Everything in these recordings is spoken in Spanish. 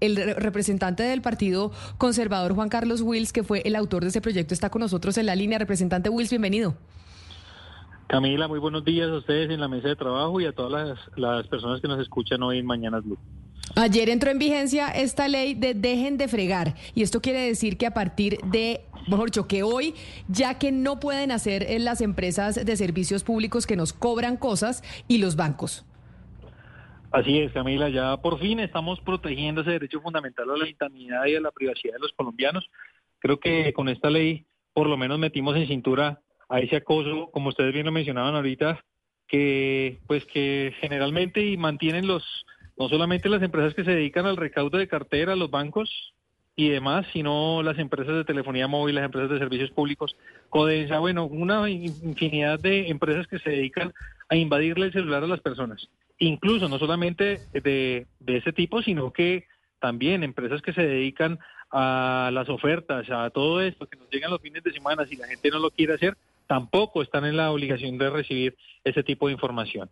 El representante del Partido Conservador, Juan Carlos Wills, que fue el autor de ese proyecto, está con nosotros en la línea. Representante Wills, bienvenido. Camila, muy buenos días a ustedes en la mesa de trabajo y a todas las, personas que nos escuchan hoy en Mañanas Blue. Ayer entró en vigencia esta ley de dejen de fregar y esto quiere decir que a partir de, mejor dicho, que hoy, ya que no pueden hacer las empresas de servicios públicos que nos cobran cosas y los bancos. Así es, Camila, ya por fin estamos protegiendo ese derecho fundamental a la intimidad y a la privacidad de los colombianos. Creo que con esta ley por lo menos metimos en cintura a ese acoso, como ustedes bien lo mencionaban ahorita, que pues que generalmente y mantienen los no solamente las empresas que se dedican al recaudo de cartera, los bancos y demás, sino las empresas de telefonía móvil, las empresas de servicios públicos, Codensa, bueno, una infinidad de empresas que se dedican a invadirle el celular a las personas incluso no solamente de, ese tipo, sino que también empresas que se dedican a las ofertas, a todo esto que nos llegan los fines de semana, si la gente no lo quiere hacer, tampoco están en la obligación de recibir ese tipo de información.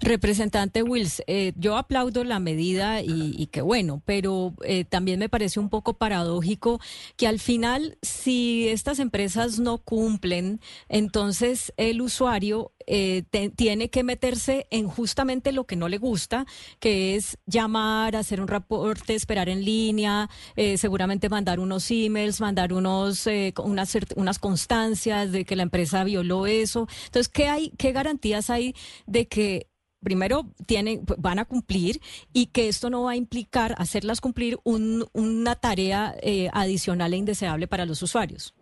Representante Wills, eh, yo aplaudo la medida y, qué bueno, pero eh, también me parece un poco paradójico que al final, si estas empresas no cumplen, entonces el usuario eh, tiene que meterse en justamente lo que no le gusta, que es llamar, hacer un reporte, esperar en línea, seguramente mandar unos emails, mandar unos unas, unas constancias de que la empresa violó eso. Entonces, ¿qué hay, qué garantías hay de que primero tienen, van a cumplir y que esto no va a implicar hacerlas cumplir una tarea eh, adicional e indeseable para los usuarios.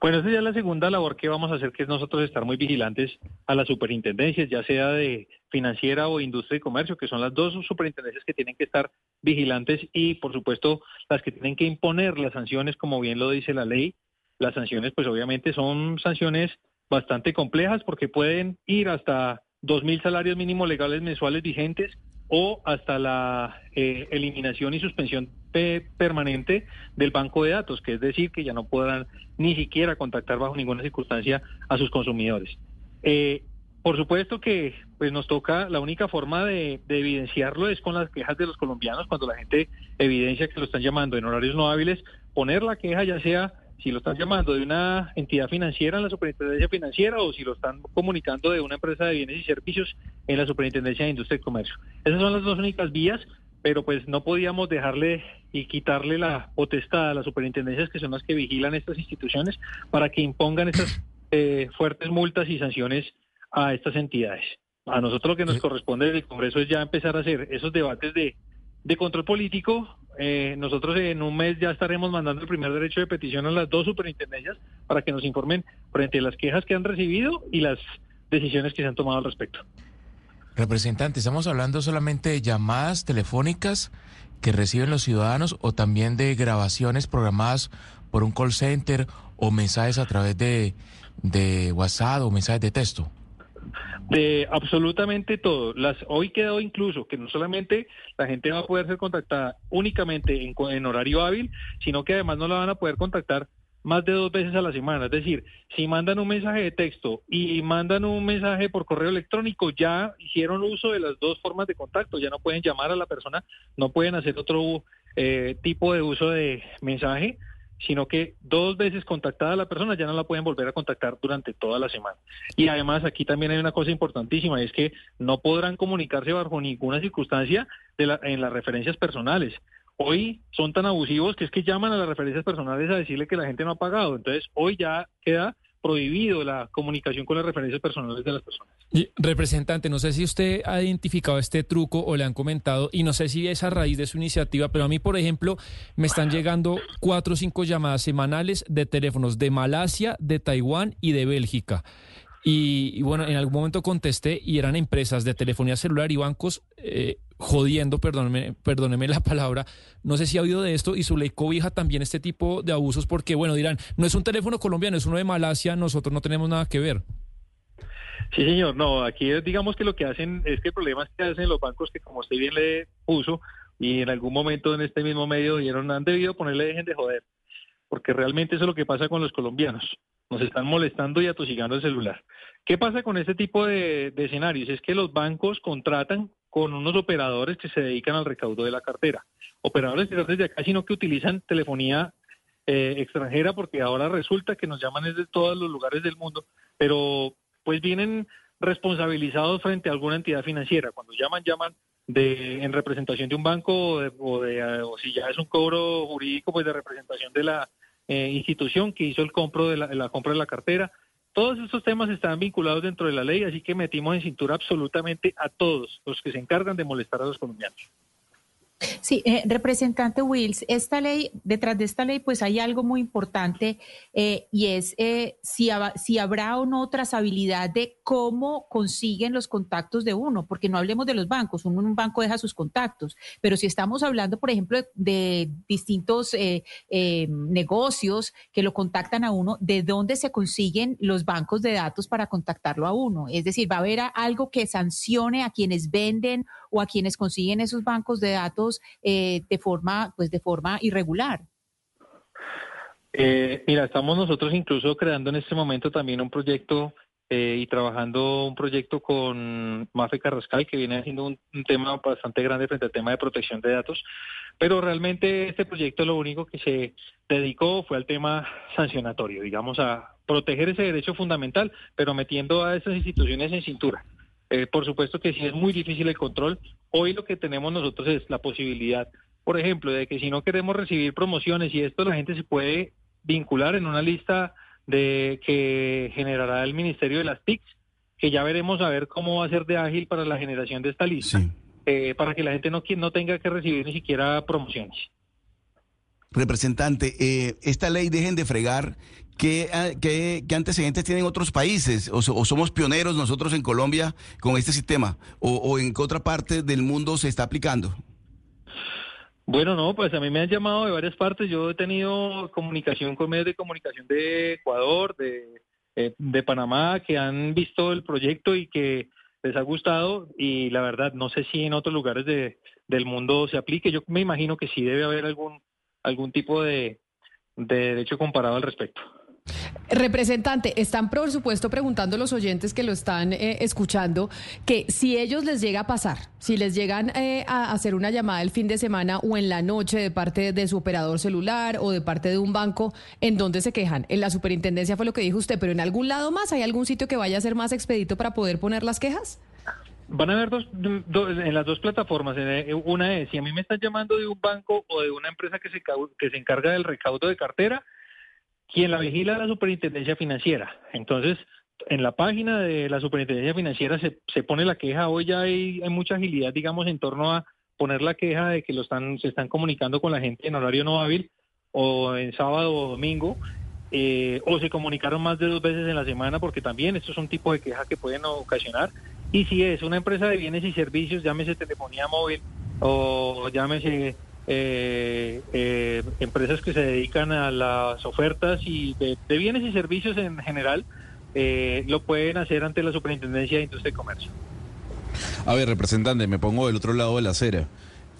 Bueno, esa ya es la segunda labor que vamos a hacer, que es nosotros estar muy vigilantes a las superintendencias, ya sea de financiera o industria y comercio, que son las dos superintendencias que tienen que estar vigilantes y, por supuesto, las que tienen que imponer las sanciones, como bien lo dice la ley. Las sanciones, pues obviamente son sanciones bastante complejas porque pueden ir hasta dos mil salarios mínimos legales mensuales vigentes o hasta la eh, eliminación y suspensión permanente del banco de datos, que es decir, que ya no podrán ni siquiera contactar bajo ninguna circunstancia a sus consumidores. Eh, por supuesto que pues nos toca, la única forma de, de, evidenciarlo es con las quejas de los colombianos, cuando la gente evidencia que lo están llamando en horarios no hábiles, poner la queja ya sea si lo están llamando de una entidad financiera en la superintendencia financiera o si lo están comunicando de una empresa de bienes y servicios en la superintendencia de industria y comercio. Esas son las dos únicas vías, pero pues no podíamos dejarle y quitarle la potestad a las superintendencias que son las que vigilan estas instituciones para que impongan estas eh, fuertes multas y sanciones a estas entidades. A nosotros lo que nos corresponde desde el Congreso es ya empezar a hacer esos debates de de control político, eh, nosotros en un mes ya estaremos mandando el primer derecho de petición a las dos superintendencias para que nos informen frente a las quejas que han recibido y las decisiones que se han tomado al respecto. Representante, ¿estamos hablando solamente de llamadas telefónicas que reciben los ciudadanos o también de grabaciones programadas por un call center o mensajes a través de, de WhatsApp o mensajes de texto? De absolutamente todo. Las, hoy quedó incluso que no solamente la gente va a poder ser contactada únicamente en, en horario hábil, sino que además no la van a poder contactar más de dos veces a la semana. Es decir, si mandan un mensaje de texto y mandan un mensaje por correo electrónico, ya hicieron uso de las dos formas de contacto, ya no pueden llamar a la persona, no pueden hacer otro eh, tipo de uso de mensaje sino que dos veces contactada la persona ya no la pueden volver a contactar durante toda la semana. Y además aquí también hay una cosa importantísima, es que no podrán comunicarse bajo ninguna circunstancia de en las referencias personales. Hoy son tan abusivos que es que llaman a las referencias personales a decirle que la gente no ha pagado. Entonces hoy ya queda prohibido la comunicación con las referencias personales de las personas. Representante, no sé si usted ha identificado este truco o le han comentado, y no sé si es a raíz de su iniciativa, pero a mí, por ejemplo, me están llegando cuatro o cinco llamadas semanales de teléfonos de Malasia, de Taiwán y de Bélgica. Y, bueno, en algún momento contesté y eran empresas de telefonía celular y bancos eh, jodiendo, perdóneme, perdóneme la palabra. No sé si ha oído de esto y su ley cobija también este tipo de abusos porque, bueno, dirán, no es un teléfono colombiano, es uno de Malasia, nosotros no tenemos nada que ver. Sí, señor, no, aquí digamos que lo que hacen es que el problema es que hacen los bancos que como usted bien le puso y en algún momento en este mismo medio dijeron, han debido ponerle dejen de joder, porque realmente eso es lo que pasa con los colombianos nos están molestando y atosigando el celular. ¿Qué pasa con este tipo de, escenarios? Es que los bancos contratan con unos operadores que se dedican al recaudo de la cartera. Operadores que desde acá, sino que utilizan telefonía eh, extranjera, porque ahora resulta que nos llaman desde todos los lugares del mundo, pero pues vienen responsabilizados frente a alguna entidad financiera. Cuando llaman, llaman de, en representación de un banco o, de, o, si ya es un cobro jurídico, pues de representación de la eh, institución que hizo el compro de la, compra de la cartera. Todos estos temas están vinculados dentro de la ley, así que metimos en cintura absolutamente a todos los que se encargan de molestar a los colombianos. Sí, eh, representante Wills, esta ley, detrás de esta ley, pues hay algo muy importante eh, y es eh, si, habrá o no trazabilidad de cómo consiguen los contactos de uno, porque no hablemos de los bancos, uno un banco deja sus contactos, pero si estamos hablando, por ejemplo, de, distintos negocios que lo contactan a uno, ¿de dónde se consiguen los bancos de datos para contactarlo a uno? Es decir, ¿va a haber algo que sancione a quienes venden o a quienes consiguen esos bancos de datos eh, de forma, pues de forma irregular. Eh, mira, estamos nosotros incluso creando en este momento también un proyecto eh, y trabajando un proyecto con Mafe Carrascal, que viene haciendo un, tema bastante grande frente al tema de protección de datos. Pero realmente este proyecto lo único que se dedicó fue al tema sancionatorio, digamos, a proteger ese derecho fundamental, pero metiendo a esas instituciones en cintura. Por supuesto que sí es muy difícil el control. Hoy lo que tenemos nosotros es la posibilidad, por ejemplo, de que si no queremos recibir promociones y esto la gente se puede vincular en una lista de que generará el Ministerio de las TICs, que ya veremos a ver cómo va a ser de ágil para la generación de esta lista, eh, para que la gente no, no tenga que recibir ni siquiera promociones. Representante, eh, esta ley dejen de fregar Ah, ¿Qué, antecedentes tienen otros países? O, somos pioneros nosotros en Colombia con este sistema? ¿O, en qué otra parte del mundo se está aplicando? Bueno, no, pues a mí me han llamado de varias partes. Yo he tenido comunicación con medios de comunicación de Ecuador, de, eh, de Panamá, que han visto el proyecto y que les ha gustado. Y la verdad, no sé si en otros lugares de, del mundo se aplique. Yo me imagino que sí debe haber algún, algún tipo de, de derecho comparado al respecto. Representante, están por supuesto preguntando los oyentes que lo están eh, escuchando que si ellos les llega a pasar, si les llegan eh, a hacer una llamada el fin de semana o en la noche de parte de su operador celular o de parte de un banco, ¿en dónde se quejan? En la superintendencia fue lo que dijo usted, pero en algún lado más, ¿hay algún sitio que vaya a ser más expedito para poder poner las quejas? Van a haber dos, en las dos plataformas. Eh, una es, si a mí me están llamando de un banco o de una empresa que se, que se encarga del recaudo de cartera, quien la vigila es la superintendencia financiera. Entonces, en la página de la superintendencia financiera se, se pone la queja. Hoy ya hay, hay, mucha agilidad, digamos, en torno a poner la queja de que lo están, se están comunicando con la gente en horario no hábil o en sábado o domingo. Eh, o se comunicaron más de dos veces en la semana, porque también estos son tipos de quejas que pueden ocasionar. Y si es una empresa de bienes y servicios, llámese telefonía móvil o llámese eh, eh, empresas que se dedican a las ofertas y de, bienes y servicios en general, eh, lo pueden hacer ante la Superintendencia de Industria y Comercio. A ver, representante, me pongo del otro lado de la acera.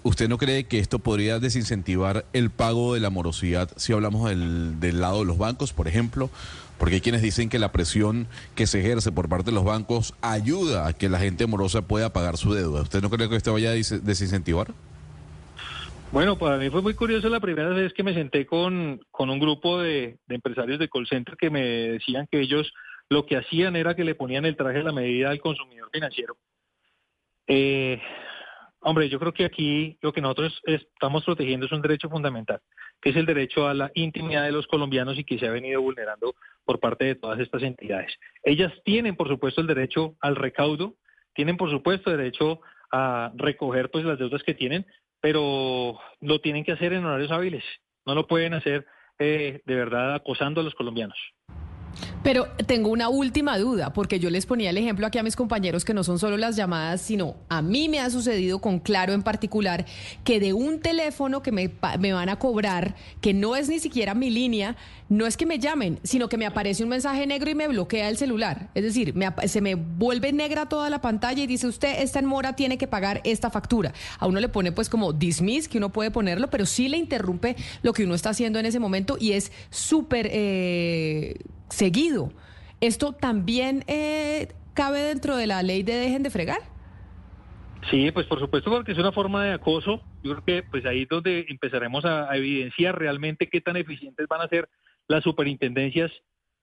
¿Usted no cree que esto podría desincentivar el pago de la morosidad si hablamos del, del, lado de los bancos, por ejemplo? Porque hay quienes dicen que la presión que se ejerce por parte de los bancos ayuda a que la gente morosa pueda pagar su deuda. ¿Usted no cree que esto vaya a desincentivar? Bueno, para mí fue muy curioso la primera vez que me senté con, un grupo de, empresarios de call center que me decían que ellos lo que hacían era que le ponían el traje a la medida al consumidor financiero. Eh, hombre, yo creo que aquí lo que nosotros estamos protegiendo es un derecho fundamental, que es el derecho a la intimidad de los colombianos y que se ha venido vulnerando por parte de todas estas entidades. Ellas tienen, por supuesto, el derecho al recaudo, tienen, por supuesto, derecho a recoger pues las deudas que tienen, pero lo tienen que hacer en horarios hábiles, no lo pueden hacer eh, de verdad acosando a los colombianos. Pero tengo una última duda, porque yo les ponía el ejemplo aquí a mis compañeros que no son solo las llamadas, sino a mí me ha sucedido con Claro en particular, que de un teléfono que me, van a cobrar, que no es ni siquiera mi línea, no es que me llamen, sino que me aparece un mensaje negro y me bloquea el celular. Es decir, se me vuelve negra toda la pantalla y dice usted, está en mora, tiene que pagar esta factura. A uno le pone pues como dismiss, que uno puede ponerlo, pero sí le interrumpe lo que uno está haciendo en ese momento y es súper... Eh, seguido. ¿Esto también eh, cabe dentro de la ley de dejen de fregar? Sí, pues por supuesto porque es una forma de acoso. Yo creo que pues ahí es donde empezaremos a, a evidenciar realmente qué tan eficientes van a ser las superintendencias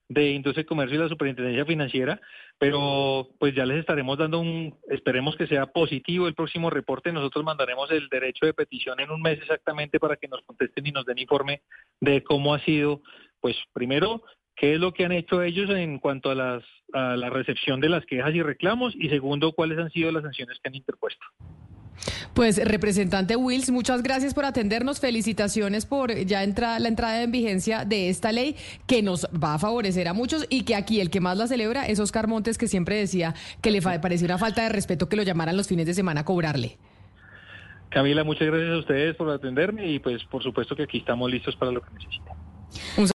de Industria y Comercio y la Superintendencia Financiera, pero pues ya les estaremos dando un, esperemos que sea positivo el próximo reporte, nosotros mandaremos el derecho de petición en un mes exactamente para que nos contesten y nos den informe de cómo ha sido, pues primero, qué es lo que han hecho ellos en cuanto a, las, a la recepción de las quejas y reclamos y segundo, cuáles han sido las sanciones que han interpuesto. Pues, representante Wills, muchas gracias por atendernos. Felicitaciones por ya entra, la entrada en vigencia de esta ley que nos va a favorecer a muchos y que aquí el que más la celebra es Oscar Montes, que siempre decía que le parecía una falta de respeto que lo llamaran los fines de semana a cobrarle. Camila, muchas gracias a ustedes por atenderme y pues por supuesto que aquí estamos listos para lo que necesiten.